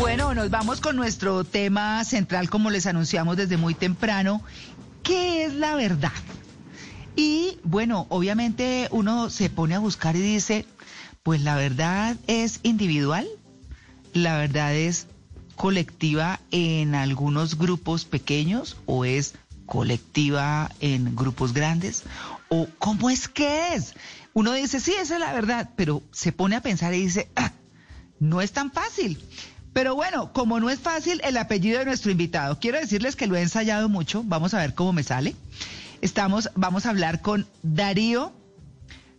Bueno, nos vamos con nuestro tema central, como les anunciamos desde muy temprano. ¿Qué es la verdad? Y bueno, obviamente uno se pone a buscar y dice, pues la verdad es individual, la verdad es colectiva en algunos grupos pequeños o es colectiva en grupos grandes o cómo es que es. Uno dice, sí, esa es la verdad, pero se pone a pensar y dice, ah, no es tan fácil. Pero bueno, como no es fácil el apellido de nuestro invitado, quiero decirles que lo he ensayado mucho. Vamos a ver cómo me sale. Estamos, vamos a hablar con Darío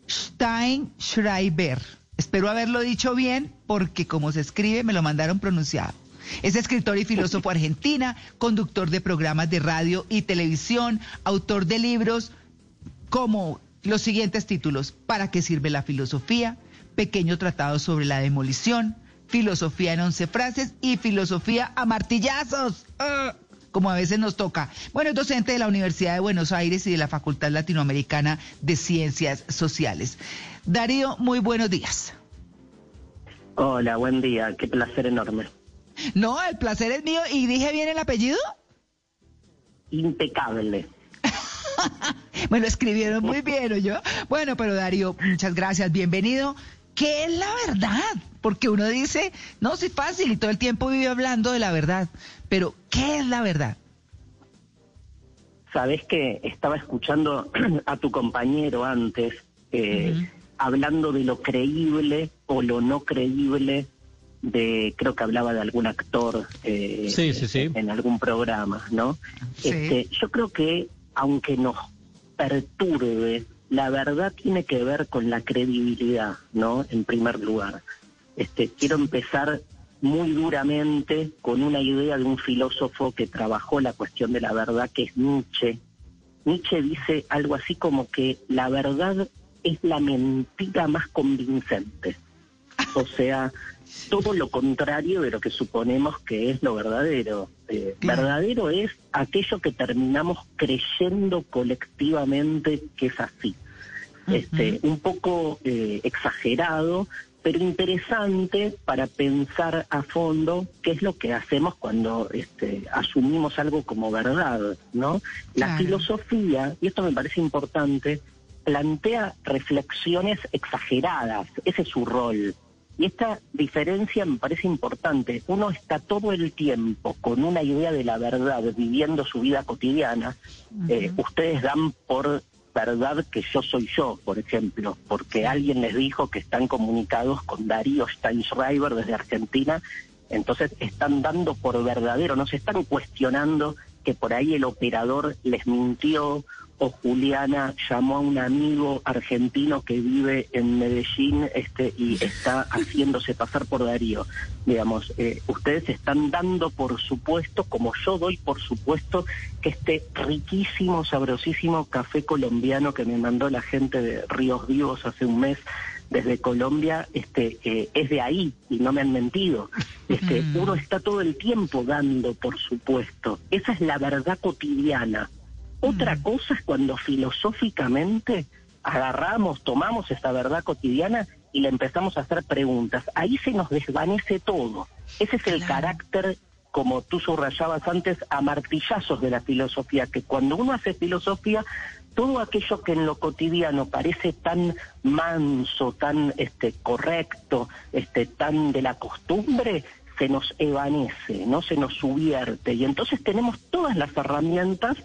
Steinschreiber. Espero haberlo dicho bien porque como se escribe me lo mandaron pronunciado. Es escritor y filósofo argentina, conductor de programas de radio y televisión, autor de libros como los siguientes títulos: ¿Para qué sirve la filosofía? Pequeño tratado sobre la demolición, filosofía en once frases y filosofía a martillazos. ¡Ah! como a veces nos toca. Bueno, es docente de la Universidad de Buenos Aires y de la Facultad Latinoamericana de Ciencias Sociales. Darío, muy buenos días. Hola, buen día, qué placer enorme. No, el placer es mío. ¿Y dije bien el apellido? Impecable. Me lo escribieron muy bien, yo. Bueno, pero Darío, muchas gracias, bienvenido. ¿Qué es la verdad? Porque uno dice, no, sí es fácil y todo el tiempo vive hablando de la verdad. Pero, ¿qué es la verdad? Sabes que estaba escuchando a tu compañero antes, eh, hablando de lo creíble o lo no creíble de, creo que hablaba de algún actor eh, en algún programa, ¿no? Este, yo creo que aunque nos perturbe la verdad tiene que ver con la credibilidad, ¿no? En primer lugar. Este, quiero empezar muy duramente con una idea de un filósofo que trabajó la cuestión de la verdad, que es Nietzsche. Nietzsche dice algo así como que la verdad es la mentira más convincente. O sea, todo lo contrario de lo que suponemos que es lo verdadero. Eh, verdadero es aquello que terminamos creyendo colectivamente que es así. este, un poco eh, exagerado, pero interesante para pensar a fondo qué es lo que hacemos cuando este, asumimos algo como verdad, ¿no? La filosofía, y esto me parece importante, plantea reflexiones exageradas, ese es su rol. Y esta diferencia me parece importante. Uno está todo el tiempo con una idea de la verdad, viviendo su vida cotidiana. Eh, ustedes dan por verdad que yo soy yo, por ejemplo, porque alguien les dijo que están comunicados con Darío Steinschreiber desde Argentina, entonces están dando por verdadero, no se están cuestionando que por ahí el operador les mintió o Juliana llamó a un amigo argentino que vive en Medellín este, y está haciéndose pasar por Darío. Digamos, eh, ustedes están dando por supuesto, como yo doy por supuesto, que este riquísimo, sabrosísimo café colombiano que me mandó la gente de Ríos Vivos hace un mes desde Colombia este eh, es de ahí y no me han mentido. Este, Uno está todo el tiempo dando, por supuesto. Esa es la verdad cotidiana. Otra mm. cosa es cuando filosóficamente agarramos, tomamos esta verdad cotidiana y le empezamos a hacer preguntas. Ahí se nos desvanece todo. Ese es el carácter, como tú subrayabas antes, a martillazos de la filosofía, que cuando uno hace filosofía, todo aquello que en lo cotidiano parece tan manso, tan este, correcto, este, tan de la costumbre, se nos evanece, no se nos subierte. Y entonces tenemos todas las herramientas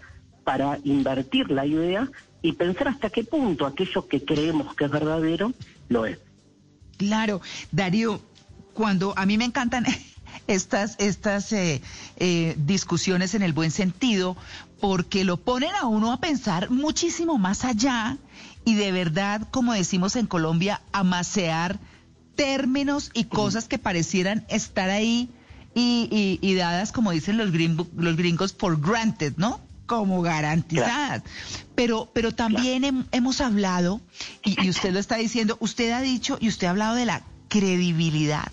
para invertir la idea y pensar hasta qué punto aquello que creemos que es verdadero lo es. Claro, Darío, cuando a mí me encantan estas, estas eh, eh, discusiones en el buen sentido, porque lo ponen a uno a pensar muchísimo más allá y de verdad, como decimos en Colombia, amasear términos y cosas que parecieran estar ahí y, dadas, como dicen los, los gringos, for granted, ¿no? Como garantizadas. Pero, pero también hemos hablado, y, usted lo está diciendo, usted ha dicho y usted ha hablado de la credibilidad,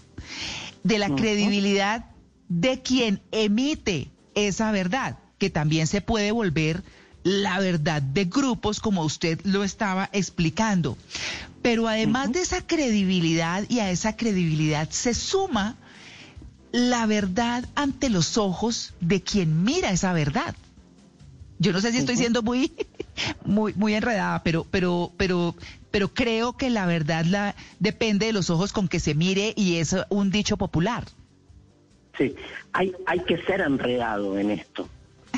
de la credibilidad de quien emite esa verdad, que también se puede volver la verdad de grupos, como usted lo estaba explicando. Pero además de esa credibilidad y a esa credibilidad se suma la verdad ante los ojos de quien mira esa verdad. Yo no sé si estoy siendo muy, muy, muy enredada, pero, pero, pero, pero creo que la verdad la, depende de los ojos con que se mire y es un dicho popular. Sí, hay, hay que ser enredado en esto,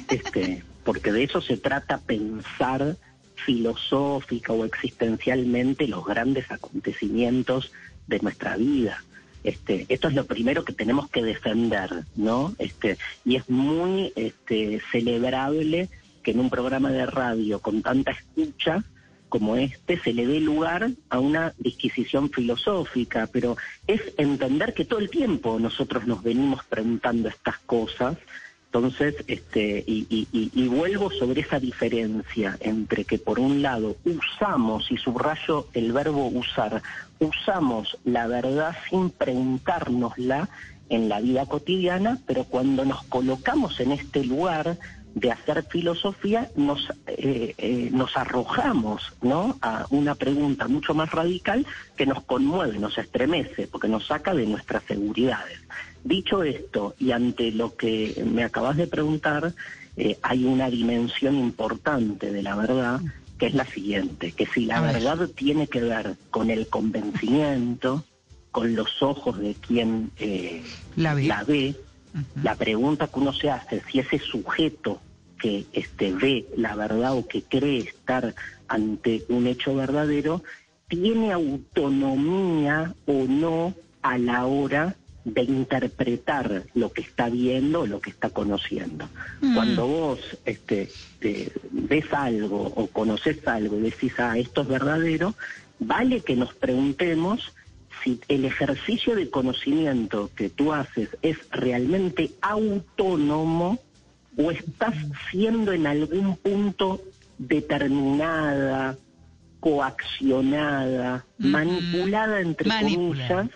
este, porque de eso se trata pensar filosófica o existencialmente los grandes acontecimientos de nuestra vida. Este, esto es lo primero que tenemos que defender, ¿no? Este, y es muy este, celebrable que en un programa de radio con tanta escucha como este se le dé lugar a una disquisición filosófica, pero es entender que todo el tiempo nosotros nos venimos preguntando estas cosas. Entonces, este, y, vuelvo sobre esa diferencia entre que por un lado usamos, y subrayo el verbo usar, usamos la verdad sin preguntárnosla en la vida cotidiana, pero cuando nos colocamos en este lugar de hacer filosofía, nos, eh, eh, nos arrojamos ¿no? a una pregunta mucho más radical que nos conmueve, nos estremece, porque nos saca de nuestras seguridades. Dicho esto, y ante lo que me acabas de preguntar, eh, hay una dimensión importante de la verdad, que es la siguiente, que si la verdad tiene que ver con el convencimiento, con los ojos de quien eh, la ve, la, pregunta que uno se hace, si ese sujeto que este, ve la verdad o que cree estar ante un hecho verdadero, tiene autonomía o no a la hora de interpretar lo que está viendo, lo que está conociendo. Mm. Cuando vos este, ves algo o conoces algo y decís, ah, esto es verdadero, vale que nos preguntemos si el ejercicio de conocimiento que tú haces es realmente autónomo o estás siendo en algún punto determinada, coaccionada, manipulada entre comillas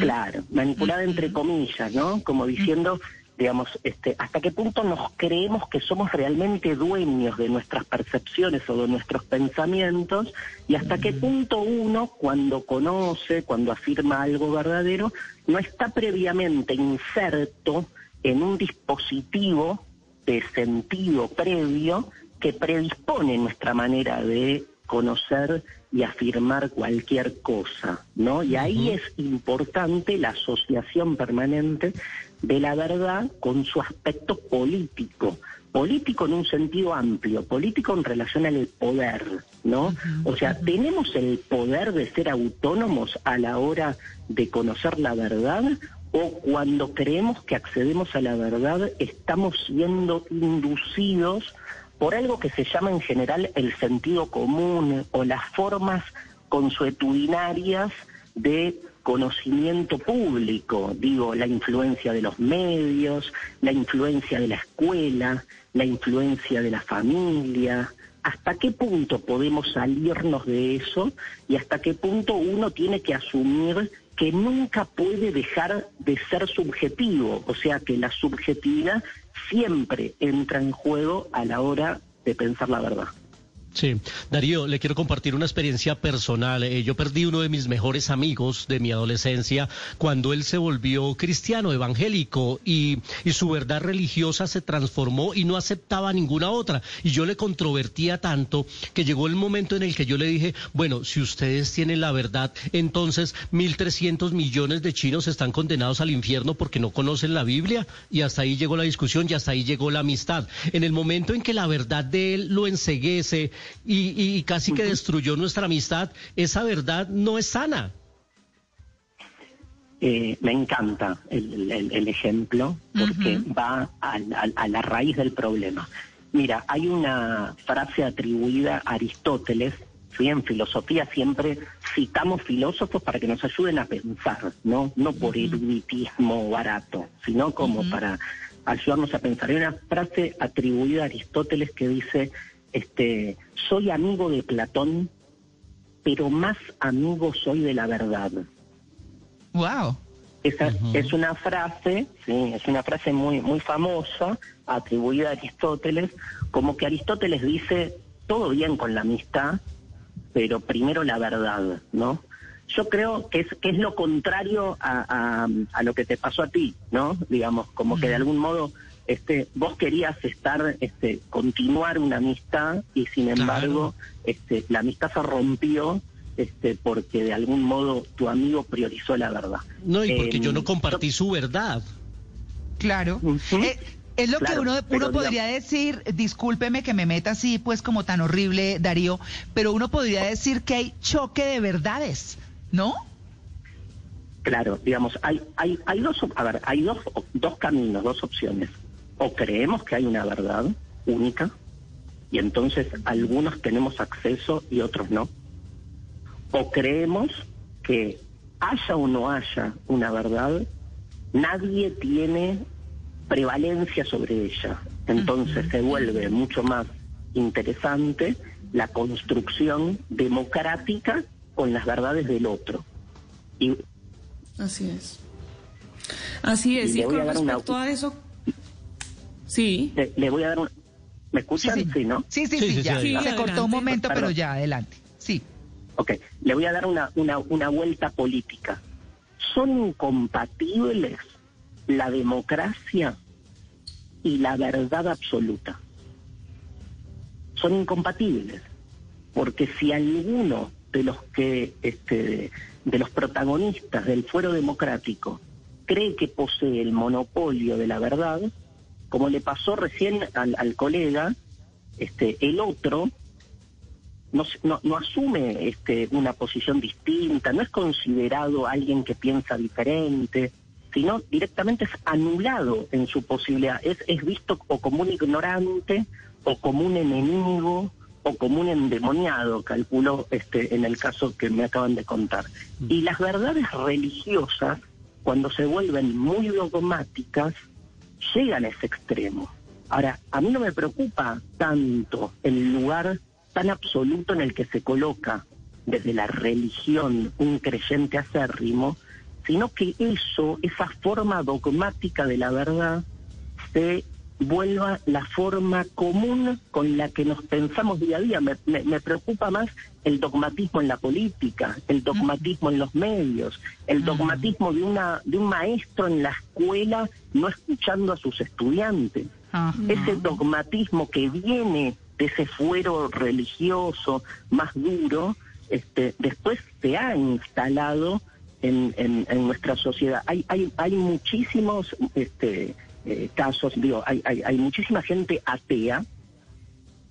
Claro, manipulada entre comillas, ¿no? Como diciendo, digamos, este, hasta qué punto nos creemos que somos realmente dueños de nuestras percepciones o de nuestros pensamientos y hasta qué punto uno, cuando conoce, cuando afirma algo verdadero, no está previamente inserto en un dispositivo de sentido previo que predispone nuestra manera de conocer y afirmar cualquier cosa, ¿no? Y ahí es importante la asociación permanente de la verdad con su aspecto político, político en un sentido amplio, político en relación al poder, ¿no? O sea, tenemos el poder de ser autónomos a la hora de conocer la verdad o cuando creemos que accedemos a la verdad estamos siendo inducidos por algo que se llama en general el sentido común o las formas consuetudinarias de conocimiento público, digo, la influencia de los medios, la influencia de la escuela, la influencia de la familia, hasta qué punto podemos salirnos de eso y hasta qué punto uno tiene que asumir que nunca puede dejar de ser subjetivo, o sea que la subjetividad siempre entra en juego a la hora de pensar la verdad. Sí, Darío, le quiero compartir una experiencia personal. Eh, yo perdí uno de mis mejores amigos de mi adolescencia cuando él se volvió cristiano, evangélico, y, su verdad religiosa se transformó y no aceptaba ninguna otra. Y yo le controvertía tanto que llegó el momento en el que yo le dije, bueno, si ustedes tienen la verdad, entonces 1.300 millones de chinos están condenados al infierno porque no conocen la Biblia. Y hasta ahí llegó la discusión y hasta ahí llegó la amistad. En el momento en que la verdad de él lo enseguece, y, casi que destruyó nuestra amistad, esa verdad no es sana. Eh, me encanta el, ejemplo porque va a, la raíz del problema. Mira, hay una frase atribuida a Aristóteles, ¿sí? en filosofía siempre citamos filósofos para que nos ayuden a pensar, no, no por eruditismo barato, sino como para ayudarnos a pensar. Hay una frase atribuida a Aristóteles que dice, este, soy amigo de Platón, pero más amigo soy de la verdad. Wow. Esa es una frase, sí, es una frase muy muy famosa atribuida a Aristóteles, como que Aristóteles dice todo bien con la amistad, pero primero la verdad, ¿no? Yo creo que es, que es lo contrario a, a, lo que te pasó a ti, ¿no? Digamos, como que de algún modo este, vos querías estar, este, continuar una amistad y sin embargo, este, la amistad se rompió este, porque de algún modo tu amigo priorizó la verdad. No, y porque yo no em, compartí su verdad. Claro. Eh, es lo que uno, uno podría decir, discúlpeme que me meta así, pues como tan horrible, Darío, pero uno podría decir que hay choque de verdades, ¿no? Claro, digamos, hay, hay, hay dos, a ver, hay dos, dos caminos, dos opciones o creemos que hay una verdad única y entonces algunos tenemos acceso y otros no, o creemos que haya o no haya una verdad, nadie tiene prevalencia sobre ella. Entonces se vuelve mucho más interesante la construcción democrática con las verdades del otro. Y, Así es. Así es. Y, con respecto a eso, Sí. Le, voy a dar un... ¿Me escuchan? Sí, ¿no? Sí, sí, sí, ya. Se cortó un momento, pero ya, adelante. Sí. Ok, le voy a dar una, una, una vuelta política. ¿Son incompatibles la democracia y la verdad absoluta? Son incompatibles, porque si alguno de los que este, de los protagonistas del fuero democrático cree que posee el monopolio de la verdad, como le pasó recién al, colega, este, el otro no, no, asume este, una posición distinta, no es considerado alguien que piensa diferente, sino directamente es anulado en su posibilidad, es, es visto o como un ignorante, o como un enemigo, o como un endemoniado, calculo este, en el caso que me acaban de contar. Mm. Y las verdades religiosas, cuando se vuelven muy dogmáticas, llegan a ese extremo. Ahora, a mí no me preocupa tanto el lugar tan absoluto en el que se coloca desde la religión un creyente acérrimo, sino que eso, esa forma dogmática de la verdad, se vuelva la forma común con la que nos pensamos día a día. Me, me, preocupa más el dogmatismo en la política, el dogmatismo en los medios, el dogmatismo de una de un maestro en la escuela no escuchando a sus estudiantes. Ese dogmatismo que viene de ese fuero religioso más duro, este, después se ha instalado en, en, en nuestra sociedad. Hay, hay, hay muchísimos este, eh, casos, digo, hay, hay, hay muchísima gente atea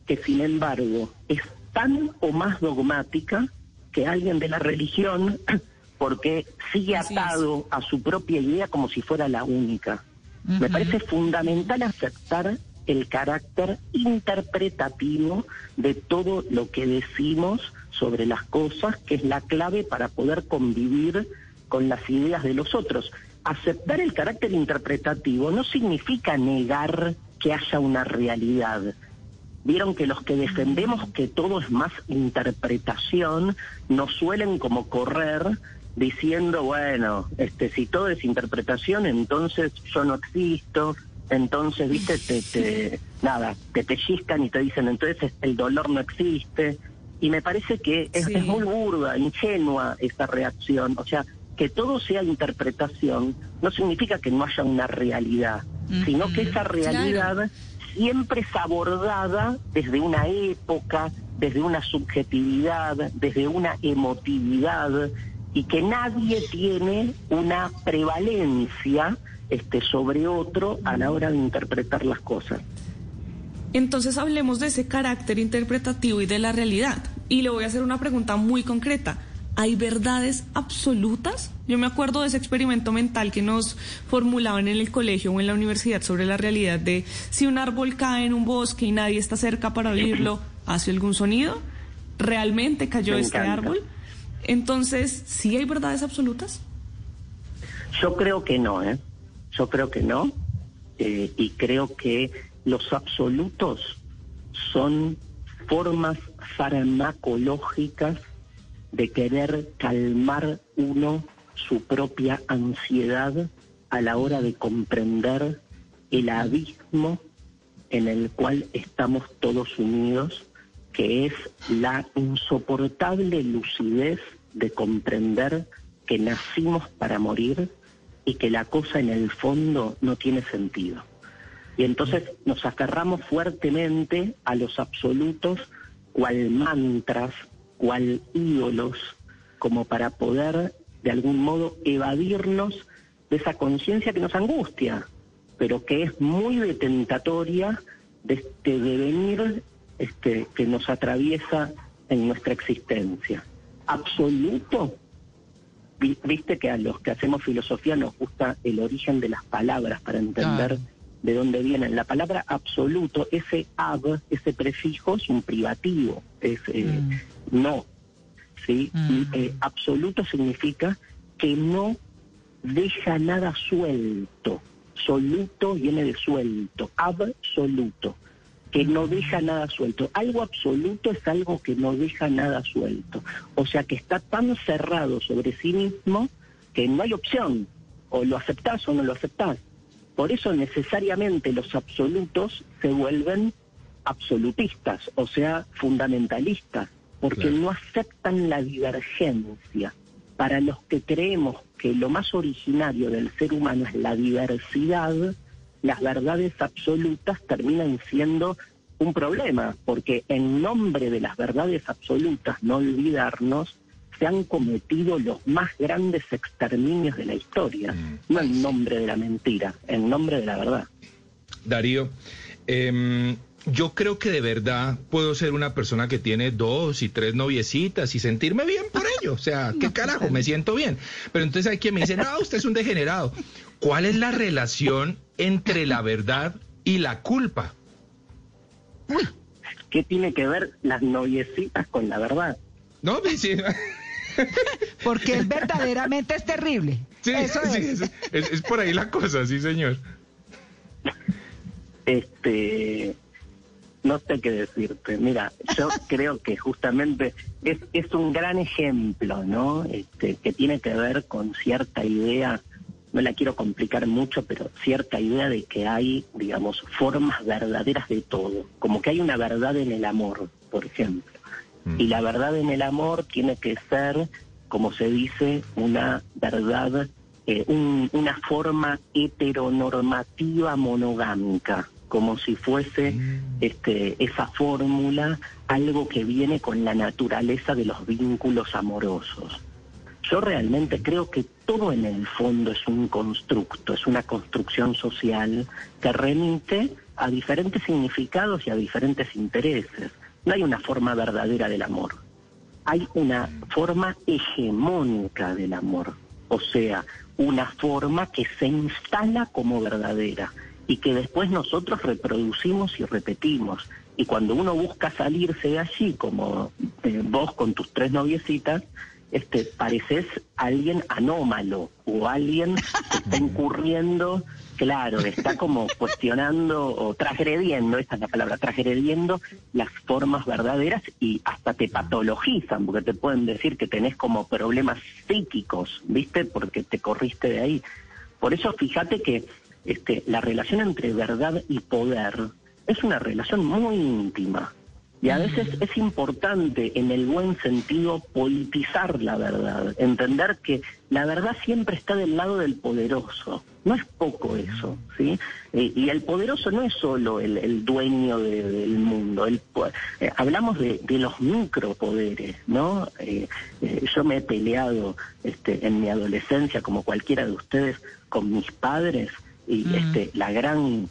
que sin embargo es tan o más dogmática que alguien de la religión porque sigue atado a su propia idea como si fuera la única. Me parece fundamental aceptar el carácter interpretativo de todo lo que decimos sobre las cosas, que es la clave para poder convivir con las ideas de los otros aceptar el carácter interpretativo no significa negar que haya una realidad. Vieron que los que defendemos que todo es más interpretación nos suelen como correr diciendo, bueno, este si todo es interpretación, entonces yo no existo, entonces, viste, te, te nada, te pellizcan y te dicen, entonces el dolor no existe. Y me parece que es, es muy burda, ingenua esa reacción. O sea, que todo sea interpretación no significa que no haya una realidad, sino que esa realidad siempre es abordada desde una época, desde una subjetividad, desde una emotividad y que nadie tiene una prevalencia este, sobre otro a la hora de interpretar las cosas. Entonces hablemos de ese carácter interpretativo y de la realidad. Y le voy a hacer una pregunta muy concreta. ¿Hay verdades absolutas? Yo me acuerdo de ese experimento mental que nos formulaban en el colegio o en la universidad sobre la realidad de si un árbol cae en un bosque y nadie está cerca para oírlo, ¿hace algún sonido? ¿Realmente cayó este árbol? Entonces, ¿sí hay verdades absolutas? Yo creo que no, ¿eh? Yo creo que no. Eh, y creo que los absolutos son formas farmacológicas de querer calmar uno su propia ansiedad a la hora de comprender el abismo en el cual estamos todos unidos, que es la insoportable lucidez de comprender que nacimos para morir y que la cosa en el fondo no tiene sentido. Y entonces nos aferramos fuertemente a los absolutos cual mantras, cual ídolos, como para poder de algún modo evadirnos de esa conciencia que nos angustia, pero que es muy detentatoria de este devenir este, que nos atraviesa en nuestra existencia. Absoluto, viste que a los que hacemos filosofía nos gusta el origen de las palabras para entender de dónde vienen. La palabra absoluto, ese ab, ese prefijo es un privativo, es eh, mm. No. ¿sí? Mm. Eh, absoluto significa que no deja nada suelto. Soluto viene de suelto, absoluto, que no mm. deja nada suelto. Algo absoluto es algo que no deja nada suelto. O sea que está tan cerrado sobre sí mismo que no hay opción. O lo aceptás o no lo aceptás. Por eso necesariamente los absolutos se vuelven absolutistas, o sea, fundamentalistas, porque no aceptan la divergencia. Para los que creemos que lo más originario del ser humano es la diversidad, las verdades absolutas terminan siendo un problema, porque en nombre de las verdades absolutas, no olvidarnos, se han cometido los más grandes exterminios de la historia, mm. no en nombre de la mentira, en nombre de la verdad. Darío, em, yo creo que de verdad puedo ser una persona que tiene dos y tres noviecitas y sentirme bien por ello. O sea, ¿qué carajo? Me siento bien. Pero entonces hay quien me dice, no, usted es un degenerado. ¿Cuál es la relación entre la verdad y la culpa? ¿Qué tiene que ver las noviecitas con la verdad? No, sí. Porque verdaderamente es terrible. Sí, Eso es. es. por ahí la cosa, sí, señor. Este, no sé qué decirte. Mira, yo creo que justamente es, es un gran ejemplo, ¿no? Este, que tiene que ver con cierta idea, no la quiero complicar mucho, pero cierta idea de que hay, digamos, formas verdaderas de todo. Como que hay una verdad en el amor, por ejemplo. Y la verdad en el amor tiene que ser, como se dice, una verdad, eh, una forma heteronormativa monogámica, como si fuese mm. este, esa fórmula algo que viene con la naturaleza de los vínculos amorosos. Yo realmente creo que todo en el fondo es un constructo, es una construcción social que remite a diferentes significados y a diferentes intereses. No hay una forma verdadera del amor. Hay una forma hegemónica del amor. O sea, una forma que se instala como verdadera y que después nosotros reproducimos y repetimos. Y cuando uno busca salirse de allí, como eh, vos con tus tres noviecitas, este, pareces alguien anómalo o alguien que está incurriendo, claro, está como cuestionando o transgrediendo, esta es la palabra, transgrediendo las formas verdaderas y hasta te patologizan, porque te pueden decir que tenés como problemas psíquicos, ¿viste? Porque te corriste de ahí. Por eso fíjate que este, la relación entre verdad y poder es una relación muy íntima. Y a veces es importante, en el buen sentido, politizar la verdad, entender que la verdad siempre está del lado del poderoso. No es poco eso, ¿sí? Eh, y el poderoso no es solo el, dueño del mundo. El, eh, hablamos de, los micropoderes, ¿no? Eh, yo me he peleado este, en mi adolescencia, como cualquiera de ustedes, con mis padres y mm. este, la gran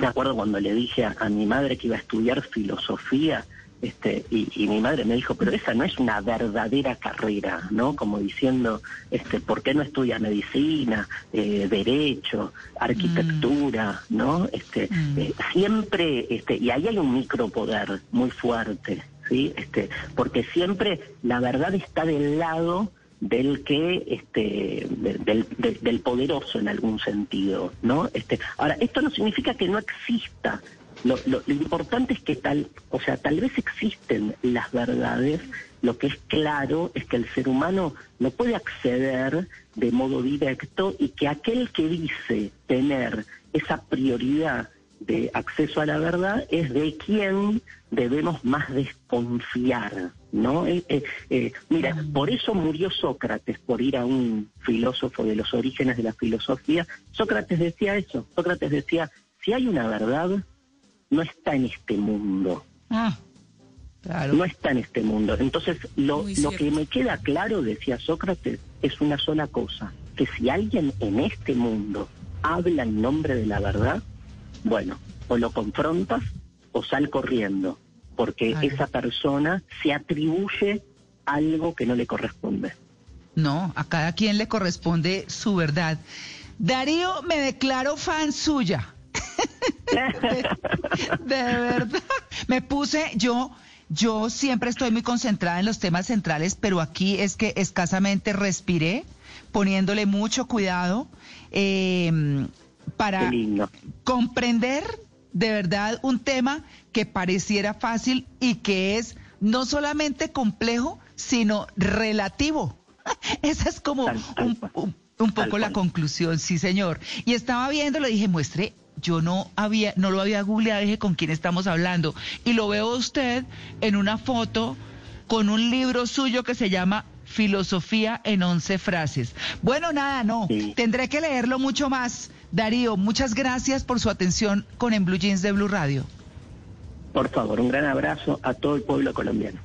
me acuerdo cuando le dije a, mi madre que iba a estudiar filosofía, este, y, mi madre me dijo, pero esa no es una verdadera carrera, ¿no? Como diciendo, este, ¿por qué no estudia medicina, eh, derecho, arquitectura, mm. ¿no? Este, mm. eh, siempre, este, y ahí hay un micropoder muy fuerte, ¿sí? Este, porque siempre la verdad está del lado del que este del, del, poderoso en algún sentido no este ahora esto no significa que no exista. Lo, lo, importante es que tal o sea tal vez existen las verdades. Lo que es claro es que el ser humano no puede acceder de modo directo y que aquel que dice tener esa prioridad de acceso a la verdad es de quien debemos más desconfiar ¿no? Eh, eh, eh, mira, por eso murió Sócrates, por ir a un filósofo de los orígenes de la filosofía. Sócrates decía eso, Sócrates decía, si hay una verdad, no está en este mundo. Ah, claro. No está en este mundo. Entonces, lo, lo que me queda claro, decía Sócrates, es una sola cosa, que si alguien en este mundo habla en nombre de la verdad, bueno, o lo confrontas o sal corriendo porque esa persona se atribuye algo que no le corresponde. No, a cada quien le corresponde su verdad. Darío, me declaro fan suya. de, verdad. Me puse, yo, yo siempre estoy muy concentrada en los temas centrales, pero aquí es que escasamente respiré, poniéndole mucho cuidado eh, para comprender de verdad un tema que pareciera fácil y que es no solamente complejo, sino relativo. Esa es como un, poco la conclusión, sí señor. Y estaba viendo, le dije, muestre, yo no había, no lo había googleado, dije con quién estamos hablando. Y lo veo usted en una foto con un libro suyo que se llama Filosofía en once frases. Bueno, nada, no. Tendré que leerlo mucho más. Darío, muchas gracias por su atención con En Blue Jeans de Blue Radio. Por favor, un gran abrazo a todo el pueblo colombiano.